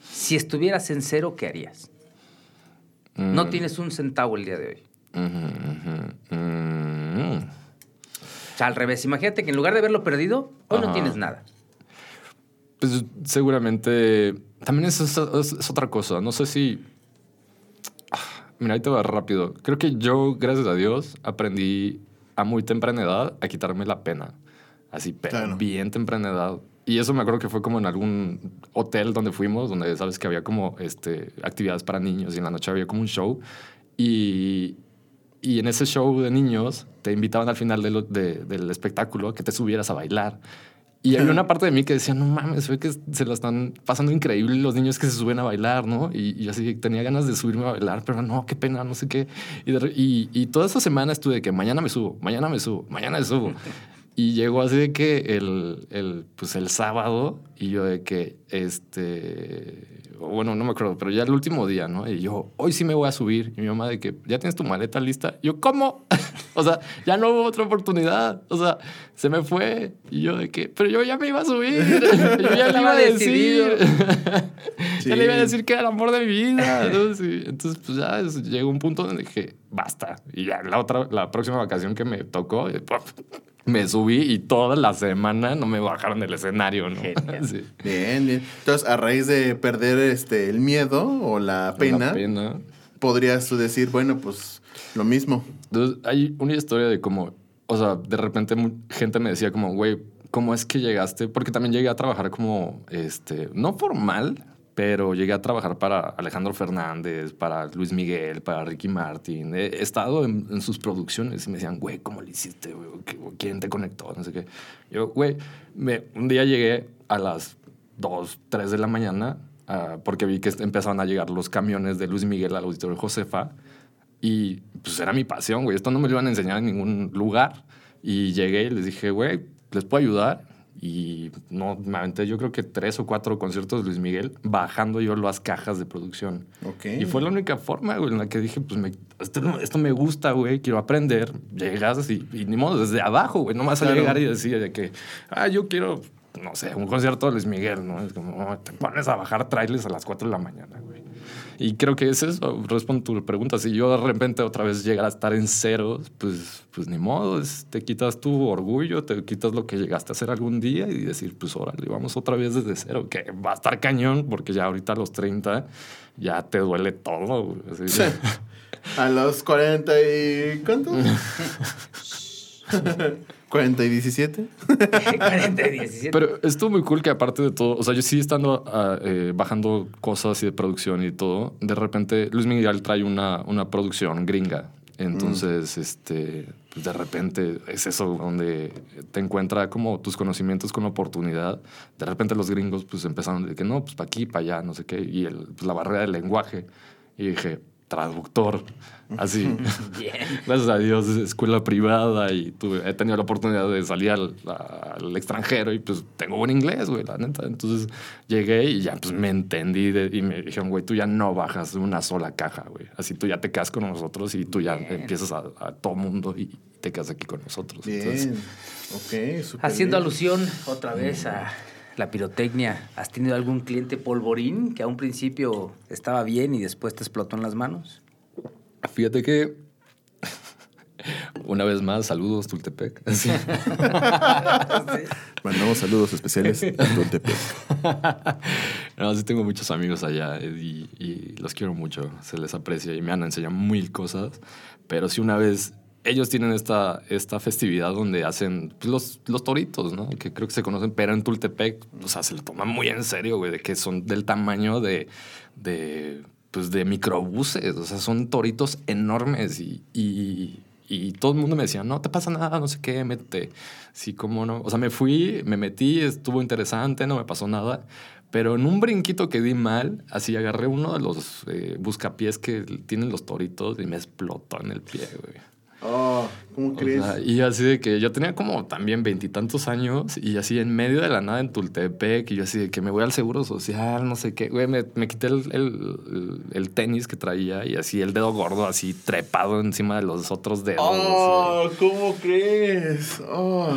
si estuvieras en cero, ¿qué harías? No tienes un centavo el día de hoy. Mm. O sea, al revés. Imagínate que en lugar de haberlo perdido, hoy no tienes nada. Pues seguramente. También es, es- es otra cosa. No sé si. Mira, ahí te va rápido. Creo que yo, gracias a Dios, aprendí a muy temprana edad a quitarme la pena. Así, pero Claro. bien temprana edad. Y eso me acuerdo que fue como en algún hotel donde fuimos, donde sabes que había como este, actividades para niños y en la noche había como un show. Y, y en ese show de niños te invitaban al final de lo- de- del espectáculo que te subieras a bailar. Y había una parte de mí que decía, no mames, ve que se lo están pasando increíble los niños que se suben a bailar, ¿no? Y, y así tenía ganas de subirme a bailar, pero no, qué pena, no sé qué. Y, de y, y toda esa semana estuve de que mañana me subo, mañana me subo, mañana me subo. Y llegó así de que el, el, pues el sábado y yo de que, este, bueno, no me acuerdo, pero ya el último día, ¿no? Y yo, hoy sí me voy a subir. Y mi mamá de que, ¿ya tienes tu maleta lista? Y yo, ¿cómo? o sea, ya no hubo otra oportunidad. O sea, se me fue. Y yo de que, pero yo ya me iba a subir. yo ya le iba a decir. ya le iba a decir que era el amor de mi vida. ¿no? Sí. Entonces, pues ya es- llegó un punto donde dije, basta. Y ya la otra, la próxima vacación que me tocó, ¡puf! Me subí y toda la semana no me bajaron del escenario, ¿no? Sí. Bien, bien. Entonces, a raíz de perder este el miedo o la pena, La pena. podrías tú decir, bueno, pues lo mismo. Entonces, hay una historia de cómo, o sea, de repente gente me decía como, güey, ¿cómo es que llegaste? Porque también llegué a trabajar como, este, no formal, pero llegué a trabajar para Alejandro Fernández, para Luis Miguel, para Ricky Martin. He estado en, en sus producciones y me decían, güey, ¿cómo le hiciste? güey? ¿Qué- ¿Quién te conectó? No sé qué. Yo, güey, me- un día llegué a las 2, 3 de la mañana ah, porque vi que empezaban a llegar los camiones de Luis Miguel al auditorio Josefa y pues era mi pasión, güey. Esto no me lo iban a enseñar en ningún lugar. Y llegué y les dije, güey, ¿les puedo ayudar? Y no, me aventé yo creo que tres o cuatro conciertos de Luis Miguel bajando yo las cajas de producción. Y fue la única forma, güey, en la que dije, pues me- esto, esto me gusta, güey, quiero aprender. Llegas y, y ni modo, desde abajo, güey, no vas a Claro. llegar y decir de que, ah, yo quiero, no sé, un concierto de Luis Miguel, ¿no? Es como, "Oh, te pones a bajar trailers a las 4 de la mañana, güey. Y creo que es eso, respondo tu pregunta. Si yo de repente otra vez llegara a estar en ceros, pues, pues ni modo, es- te quitas tu orgullo, te quitas lo que llegaste a hacer algún día y decir, pues órale, vamos otra vez desde cero, que va a estar cañón, porque ya ahorita a los 30 ya te duele todo. Así, A los 40 y... ¿Cuánto? 40 y 17. 40 y 17. Pero estuvo muy cool que aparte de todo, o sea, yo sí estando ah, eh, bajando cosas y de producción y todo, de repente Luis Miguel trae una, una producción gringa. Entonces, este, pues de repente es eso donde te encuentra como tus conocimientos con la oportunidad. De repente los gringos pues empezaron de que no, pues para aquí, para allá, no sé qué. Y el, pues, la barrera del lenguaje. Y dije, traductor, así. Bien. Gracias a Dios, es escuela privada y tuve, he tenido la oportunidad de salir al, al extranjero y pues tengo buen inglés, güey, la neta. Entonces llegué y ya pues me entendí de- y me dijeron, güey, tú ya no bajas de una sola caja, güey. Así tú ya te quedas con nosotros y tú ya empiezas a, a todo mundo y te quedas aquí con nosotros. Entonces, Bien. Ok, súper Haciendo bien. alusión otra vez a la pirotecnia, ¿has tenido algún cliente polvorín que a un principio estaba bien y después te explotó en las manos? Fíjate que Una vez más, saludos, Tultepec. Sí. Mandamos saludos especiales a Tultepec. No, sí tengo muchos amigos allá y, y los quiero mucho. Se les aprecia y me han enseñado mil cosas. Pero sí una vez ellos tienen esta, esta festividad donde hacen pues, los, los toritos, ¿no? Que creo que se conocen, pero en Tultepec, o sea, se lo toman muy en serio, güey, de que son del tamaño de, de, pues, de microbuses. O sea, son toritos enormes y, y, todo el mundo me decía, no te pasa nada, no sé qué, métete. Sí, cómo no. O sea, me fui, me metí, estuvo interesante, no me pasó nada. Pero en un brinquito que di mal, así agarré uno de los eh, buscapiés que tienen los toritos y me explotó en el pie, güey. ¿Cómo O crees? sea, y así de que yo tenía como también veintitantos años y así en medio de la nada en Tultepec y yo así de que me voy al seguro social, no sé qué. Güey, me, me quité el, el- el- el tenis que traía y así el dedo gordo así trepado encima de los otros dedos. Oh, ¿cómo crees? Oh.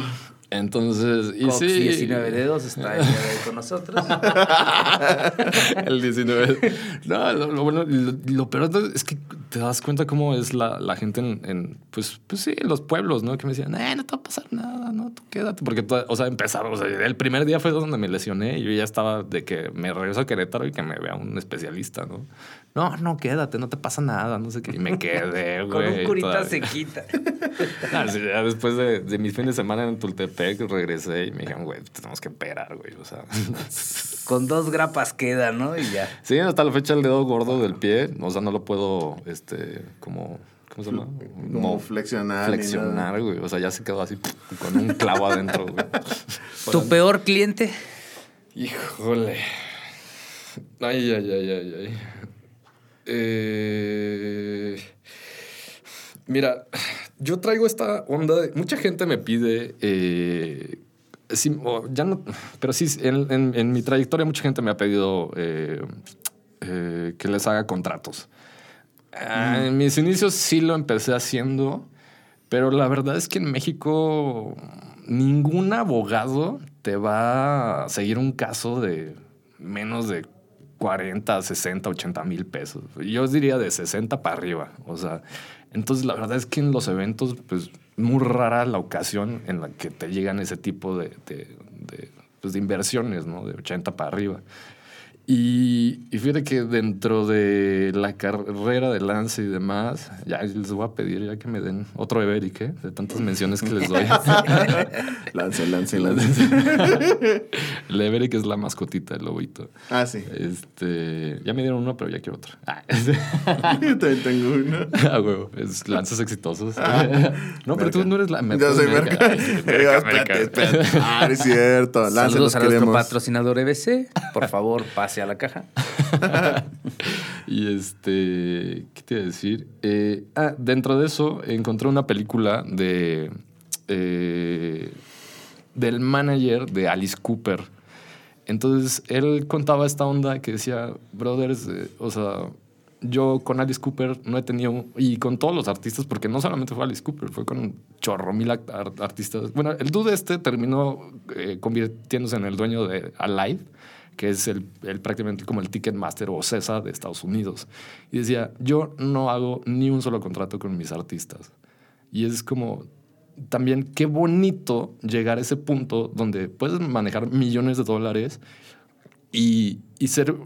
Entonces, y Cox, sí. 19 dedos está hoy con nosotros. el 19. No, lo, bueno, lo, lo peor es que te das cuenta cómo es la, la gente en, en, pues, pues sí, en los pueblos, ¿no? Que me decían, eh, no te va a pasar nada, no, tú quédate. Porque, o sea, empezaron, o sea, el primer día fue donde me lesioné y yo ya estaba de que me regreso a Querétaro y que me vea un especialista, ¿no? No, no, quédate, no te pasa nada, no sé qué. Y me quedé, Con güey. un curita todavía. se quita. Ah, sí, ya después de, de mis fines de semana en Tultepec regresé y me dijeron, güey, tenemos que operar, güey. O sea, Con dos grapas queda, ¿no? Y ya. Sí, hasta la fecha el dedo gordo del pie, o sea, no lo puedo, este, como, ¿cómo se llama? Como No, flexionar. flexionar, güey. O sea, ya se quedó así con un clavo adentro, güey. ¿Tu peor cliente? Híjole. Ay, ay, ay, ay, ay. Eh, Mira, yo traigo esta onda. de- mucha gente me pide. eh, sí, ya no. Pero sí, en, en- en mi trayectoria, mucha gente me ha pedido eh, que les haga contratos. Ah, En mis inicios sí lo empecé haciendo, pero la verdad es que en México ningún abogado te va a seguir un caso de menos de 40, 60, 80 mil pesos. Yo diría de 60 para arriba. O sea, entonces la verdad es que en los eventos, pues muy rara la ocasión en la que te llegan ese tipo de, de, de, pues, de inversiones, ¿no? De 80 para arriba. Y, y fíjate que dentro de la carrera de lance y demás, ya les voy a pedir ya que me den otro Everic, ¿eh? De tantas menciones que les doy. Lance, lance, lance. El Everic es la mascotita, el lobito. Ah, sí. Este, ya me dieron uno, pero ya quiero otro. Ah, Yo también tengo uno. ah, huevo, es lanzas exitosos. no, pero tú no eres la Yo soy Merca. Ay, Merca, espérate, espérate. Ah, es cierto. Lance, Saludos los a nuestro patrocinador EBC. Por favor, pase a la caja. Y este, ¿qué te iba a decir? Eh, ah, dentro de eso encontré una película de eh, del manager de Alice Cooper. Entonces él contaba esta onda que decía, brothers, o sea, yo con Alice Cooper no he tenido, y con todos los artistas, porque no solamente fue Alice Cooper, fue con chorro mil artistas. Bueno, el dude este terminó eh, convirtiéndose en el dueño de Alive, que es el, el prácticamente como el Ticketmaster o CESA de Estados Unidos. Y decía, yo no hago ni un solo contrato con mis artistas. Y es como, también qué bonito llegar a ese punto donde puedes manejar millones de dólares y, y ser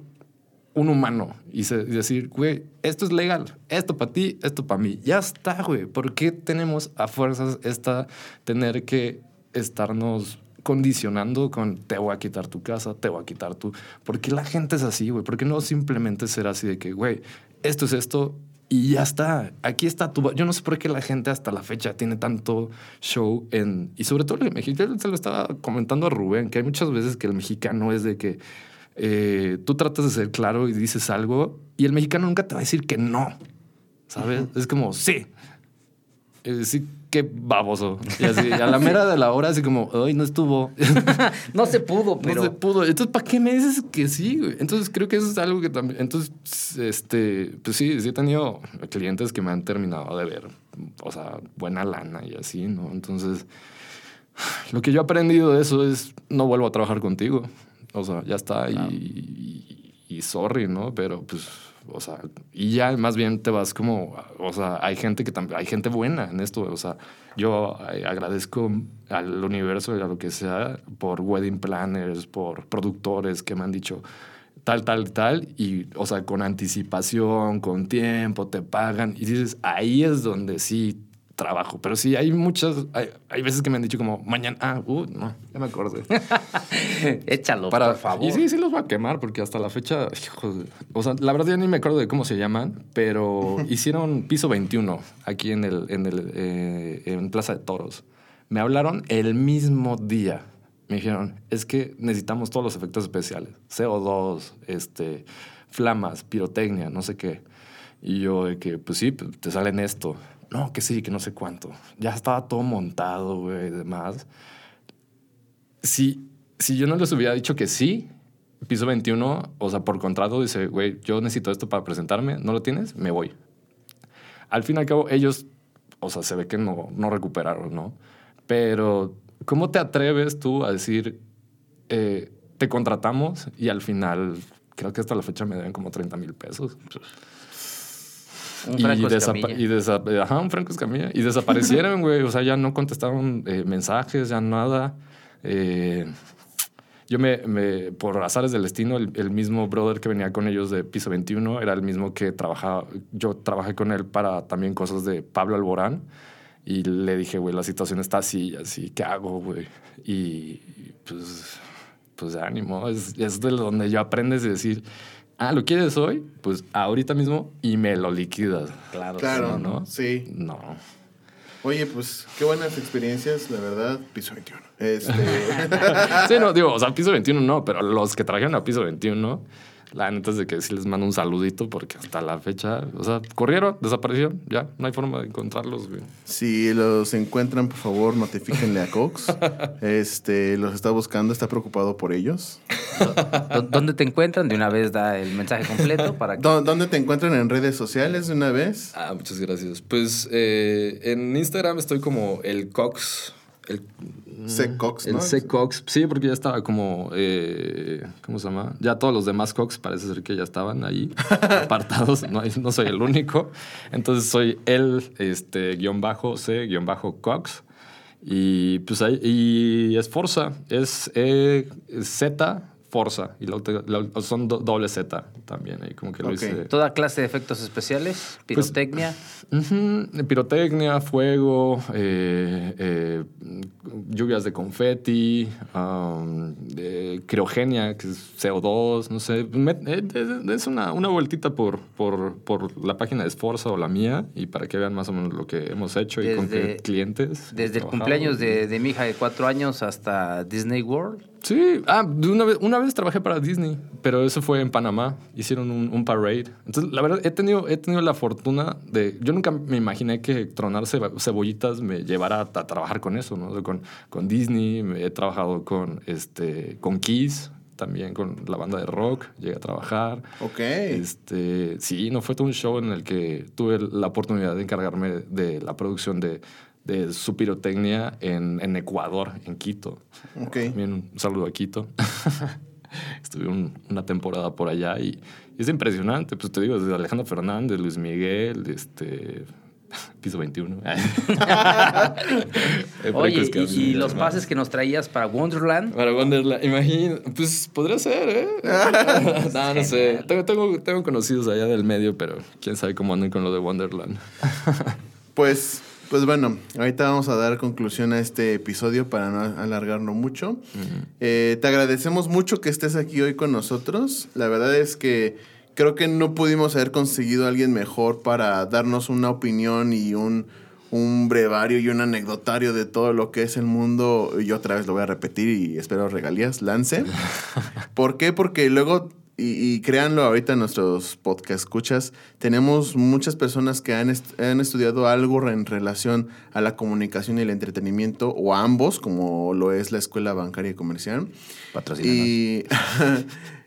un humano y, decir, güey, esto es legal, esto para ti, esto para mí. Ya está, güey. ¿Por qué tenemos a fuerzas esta tener que estarnos condicionando con te voy a quitar tu casa, te voy a quitar tu... ¿Por qué la gente es así, güey? ¿Por qué no simplemente ser así de que, güey, esto es esto y ya está? Aquí está tu... Yo no sé por qué la gente hasta la fecha tiene tanto show en... Y sobre todo el mexicano, se lo estaba comentando a Rubén, que hay muchas veces que el mexicano es de que eh, tú tratas de ser claro y dices algo y el mexicano nunca te va a decir que no, ¿sabes? Es como, sí. Eh, sí, qué baboso. Y así, a la mera de la hora, así como, ay, no estuvo. No se pudo, pero. No se pudo. Entonces, ¿para qué me dices que sí, güey? Entonces, creo que eso es algo que también. Entonces, este, pues sí, sí he tenido clientes que me han terminado de ver, o sea, buena lana y así, ¿no? Entonces, lo que yo he aprendido de eso es no vuelvo a trabajar contigo. O sea, ya está y, y, y sorry, ¿no? Pero pues o sea, y ya más bien te vas como, o sea, hay gente que también, hay gente buena en esto, o sea, yo agradezco al universo y a lo que sea por wedding planners, por productores que me han dicho tal, tal, tal, y, o sea, con anticipación, con tiempo, te pagan, y dices, ahí es donde sí trabajo, pero sí, hay muchas, hay, hay veces que me han dicho como, mañana, ah, uh, no, ya me acordé. Échalo, Para, por favor. Y sí, sí los va a quemar porque hasta la fecha, o sea, la verdad ya ni me acuerdo de cómo se llaman, pero hicieron piso 21 aquí en el, en el, eh, en Plaza de Toros. Me hablaron el mismo día. Me dijeron, es que necesitamos todos los efectos especiales. CO2, este, flamas, pirotecnia, no sé qué. Y yo de que, pues sí, pues, te salen esto. No, que sí, que no sé cuánto. Ya estaba todo montado, güey, y demás si, si yo no les hubiera dicho que sí, piso 21, o sea, por contrato dice, güey, yo necesito esto para presentarme, ¿no lo tienes? Me voy. Al fin y al cabo, ellos, o sea, se ve que no, no recuperaron, ¿no? Pero, ¿cómo te atreves tú a decir, eh, te contratamos y al final, creo que hasta la fecha me deben como 30 mil pesos? Un Franco y, Escamilla. y desa- ajá, un Franco Escamilla. Y desaparecieron, güey. O sea, ya no contestaron eh, mensajes, ya nada. Eh, yo me, me- por azares del destino, el, el mismo brother que venía con ellos de piso 21 era el mismo que trabajaba. Yo trabajé con él para también cosas de Pablo Alborán. Y le dije, güey, la situación está así, así, ¿qué hago, güey? Y pues, pues ánimo. Es, es de donde yo aprendes a decir, ah, ¿lo quieres hoy? Pues ahorita mismo y me lo liquidas. Claro, Claro, sí, ¿no? ¿no? Sí. No. Oye, pues qué buenas experiencias, la verdad. Piso 21. Este, Sí, no, digo, o sea, piso 21 no, pero los que trajeron a piso 21, la neta es de que sí les mando un saludito porque hasta la fecha, o sea, corrieron, desaparecieron, ya, no hay forma de encontrarlos, güey. si los encuentran, por favor, notifíquenle a Cox. Este, los está buscando, está preocupado por ellos. ¿Dó- ¿Dónde te encuentran? De una vez da el mensaje completo para que... ¿Dó- ¿Dónde te encuentran en redes sociales de una vez? Ah, muchas gracias. Pues eh, en Instagram estoy como el Cox. El, C. Cox, el ¿no? C. Cox. Sí, porque ya estaba como. eh, ¿Cómo se llama? Ya todos los demás Cox parece ser que ya estaban ahí apartados. No, soy el único. Entonces soy el este, guion bajo C guion bajo Cox. Y pues ahí. Y es Forza. Es eh, Z Forza. Y la otra- la- son do- doble Z también. Ahí como que lo Ok. hice. Toda clase de efectos especiales, Pues, pirotecnia. Pirotecnia, fuego, eh, eh, lluvias de confeti, um, criogenia, que es CO2, no sé. Me- eh, es una, una vueltita por, por, por la página de Esforza o la mía y para que vean más o menos lo que hemos hecho y con qué clientes. Desde el trabajado. cumpleaños de, de mi hija de cuatro años hasta Disney World. Sí, ah, una vez, una vez trabajé para Disney, pero eso fue en Panamá. Hicieron un, un parade. Entonces, la verdad, he tenido, he tenido la fortuna de. Yo nunca me imaginé que tronar cebollitas me llevara a, a trabajar con eso, ¿no? O sea, con, con Disney, he trabajado con, este, con Kiss, también con la banda de rock, llegué a trabajar. Ok. Este, sí, no fue todo un show en el que tuve la oportunidad de encargarme de la producción de, de su pirotecnia en, en Ecuador, en Quito. Ok. También un saludo a Quito. Estuve un- una temporada por allá y, y es impresionante. Pues te digo, desde Alejandro Fernández, Luis Miguel, este. Piso 21. Eh, Oye, y, y los pases que nos traías para Wonderland. Para Wonderland, imagina, pues podría ser, ¿eh? no, no sé. Tengo, tengo, tengo conocidos allá del medio, pero quién sabe cómo andan con lo de Wonderland. Pues, pues bueno, ahorita vamos a dar conclusión a este episodio para no alargarlo mucho. Eh, te agradecemos mucho que estés aquí hoy con nosotros. La verdad es que creo que no pudimos haber conseguido a alguien mejor para darnos una opinión y un, un brevario y un anecdotario de todo lo que es el mundo. Y otra vez lo voy a repetir y espero regalías. Lance. ¿Por qué? Porque luego, y, y créanlo ahorita nuestros podcast escuchas, tenemos muchas personas que han, est- han estudiado algo en relación a la comunicación y el entretenimiento, o a ambos, como lo es la Escuela Bancaria y Comercial. Y,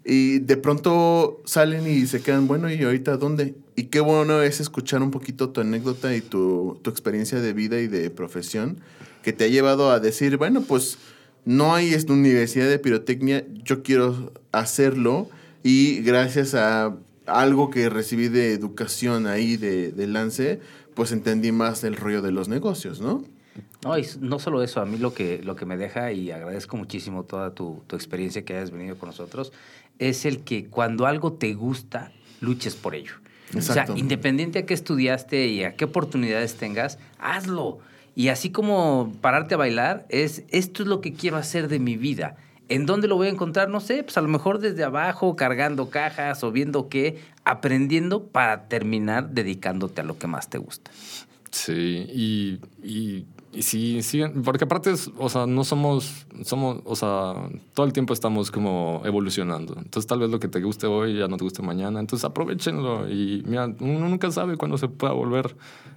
y de pronto salen y se quedan, bueno, ¿y ahorita dónde? Y qué bueno es escuchar un poquito tu anécdota y tu, tu experiencia de vida y de profesión que te ha llevado a decir, bueno, pues no hay esta universidad de pirotecnia, yo quiero hacerlo y gracias a, algo que recibí de educación ahí de, de lance, pues entendí más del rollo de los negocios, ¿no? No, y no solo eso, a mí lo que, lo que me deja, y agradezco muchísimo toda tu, tu experiencia que hayas venido con nosotros, es el que cuando algo te gusta, luches por ello. Exacto. O sea, independiente a qué estudiaste y a qué oportunidades tengas, hazlo. Y así como pararte a bailar, es esto es lo que quiero hacer de mi vida. ¿En dónde lo voy a encontrar? No sé, pues a lo mejor desde abajo, cargando cajas o viendo qué, aprendiendo para terminar dedicándote a lo que más te gusta. Sí, y, y, y sí, sí, porque aparte, es, o sea, no somos, somos, o sea, todo el tiempo estamos como evolucionando. Entonces, tal vez lo que te guste hoy ya no te guste mañana. Entonces, aprovechenlo y mira, uno nunca sabe cuándo se pueda volver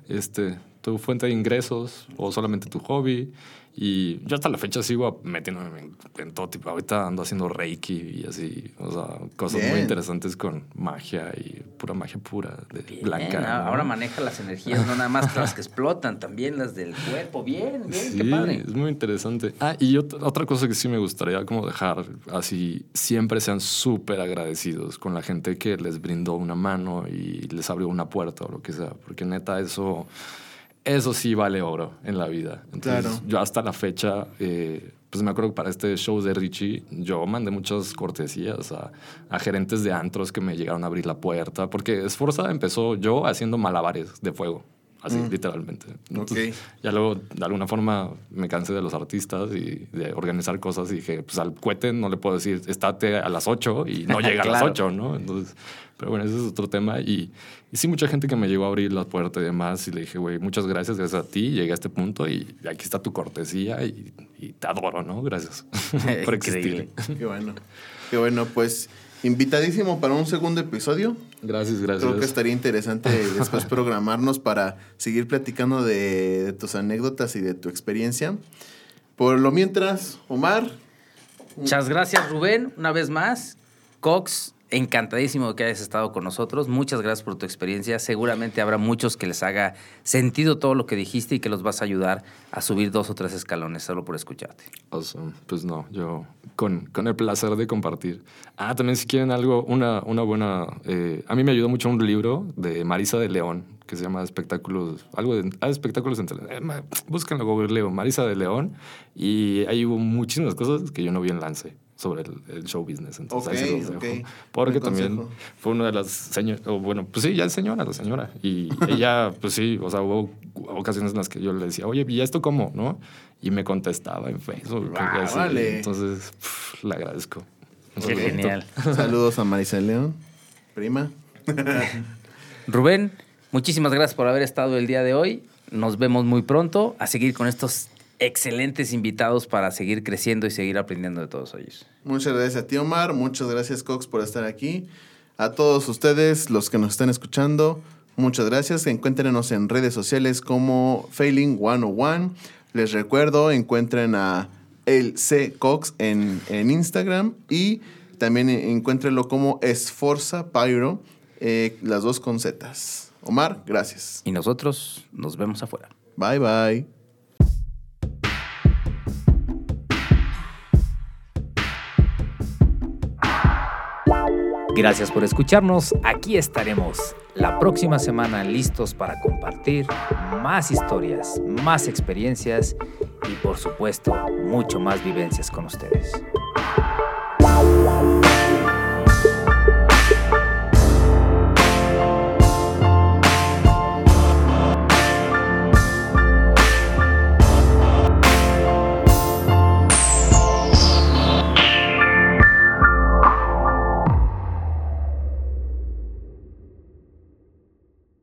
este, tu fuente de ingresos o solamente tu hobby. Y yo hasta la fecha sigo metiéndome en, en todo tipo. Ahorita ando haciendo reiki y así, o sea, cosas muy interesantes con magia y pura magia pura, de Bien, blanca. Ahora maneja las energías, no nada más las que explotan, también las del cuerpo. Bien, bien, qué padre. es muy interesante. Ah, y ot- otra cosa que sí me gustaría como dejar así, siempre sean súper agradecidos con la gente que les brindó una mano y les abrió una puerta o lo que sea, porque neta eso, eso sí vale oro en la vida. Entonces, Claro. yo hasta la fecha, eh, pues me acuerdo que para este show de Richie, yo mandé muchas cortesías a, a gerentes de antros que me llegaron a abrir la puerta, porque Esforza empezó yo haciendo malabares de fuego. Así, literalmente. Entonces, Ya luego, de alguna forma, me cansé de los artistas y de organizar cosas y dije, pues al cohete no le puedo decir, estate a las 8 y no llega a las Claro. 8, ¿no? Entonces, pero bueno, ese es otro tema. Y, y sí, mucha gente que me llegó a abrir la puerta y demás y le dije, güey, muchas gracias, gracias a ti, llegué a este punto y aquí está tu cortesía y, y te adoro, ¿no? Gracias por existir. Qué bueno. Qué bueno, pues invitadísimo para un segundo episodio. Gracias, gracias. Creo que estaría interesante después programarnos para seguir platicando de, de tus anécdotas y de tu experiencia. Por lo mientras, Omar, Muchas gracias, Rubén, una vez más. Cox, encantadísimo que hayas estado con nosotros. Muchas gracias por tu experiencia. Seguramente habrá muchos que les haga sentido todo lo que dijiste y que los vas a ayudar a subir dos o tres escalones solo por escucharte. Awesome. Pues no, yo con, con el placer de compartir. Ah, también si quieren algo, una, una buena... eh, a mí me ayudó mucho un libro de Marisa de León que se llama Espectáculos, algo de ah, espectáculos en tele- eh, búsquenlo, googleo, Marisa de León, y ahí hubo muchísimas cosas que yo no vi en Lance sobre el, el show business. Entonces ahí se los Ok, dejo. ok. Porque también fue una de las señoras, bueno, pues sí, ya es señora, la señora. Y ella, pues sí, o sea, hubo ocasiones en las que yo le decía, oye, ¿y esto cómo? ¿No? Y me contestaba en Facebook. Ah, así. vale. Entonces, pf, le agradezco. Qué genial. saludos a Marisa de León, prima. Rubén, muchísimas gracias por haber estado el día de hoy. Nos vemos muy pronto a seguir con estos excelentes invitados para seguir creciendo y seguir aprendiendo de todos ellos. Muchas gracias a ti, Omar. Muchas gracias, Cox, por estar aquí. A todos ustedes, los que nos están escuchando, muchas gracias. Encuéntrenos en redes sociales como Failing 101. Les recuerdo, encuentren a el C Cox en, en Instagram y también encuéntrenlo como Esforza Pyro, eh, las dos con Zetas. Omar, gracias. Y nosotros nos vemos afuera. Bye, bye. Gracias por escucharnos. Aquí estaremos la próxima semana listos para compartir más historias, más experiencias y por supuesto mucho más vivencias con ustedes.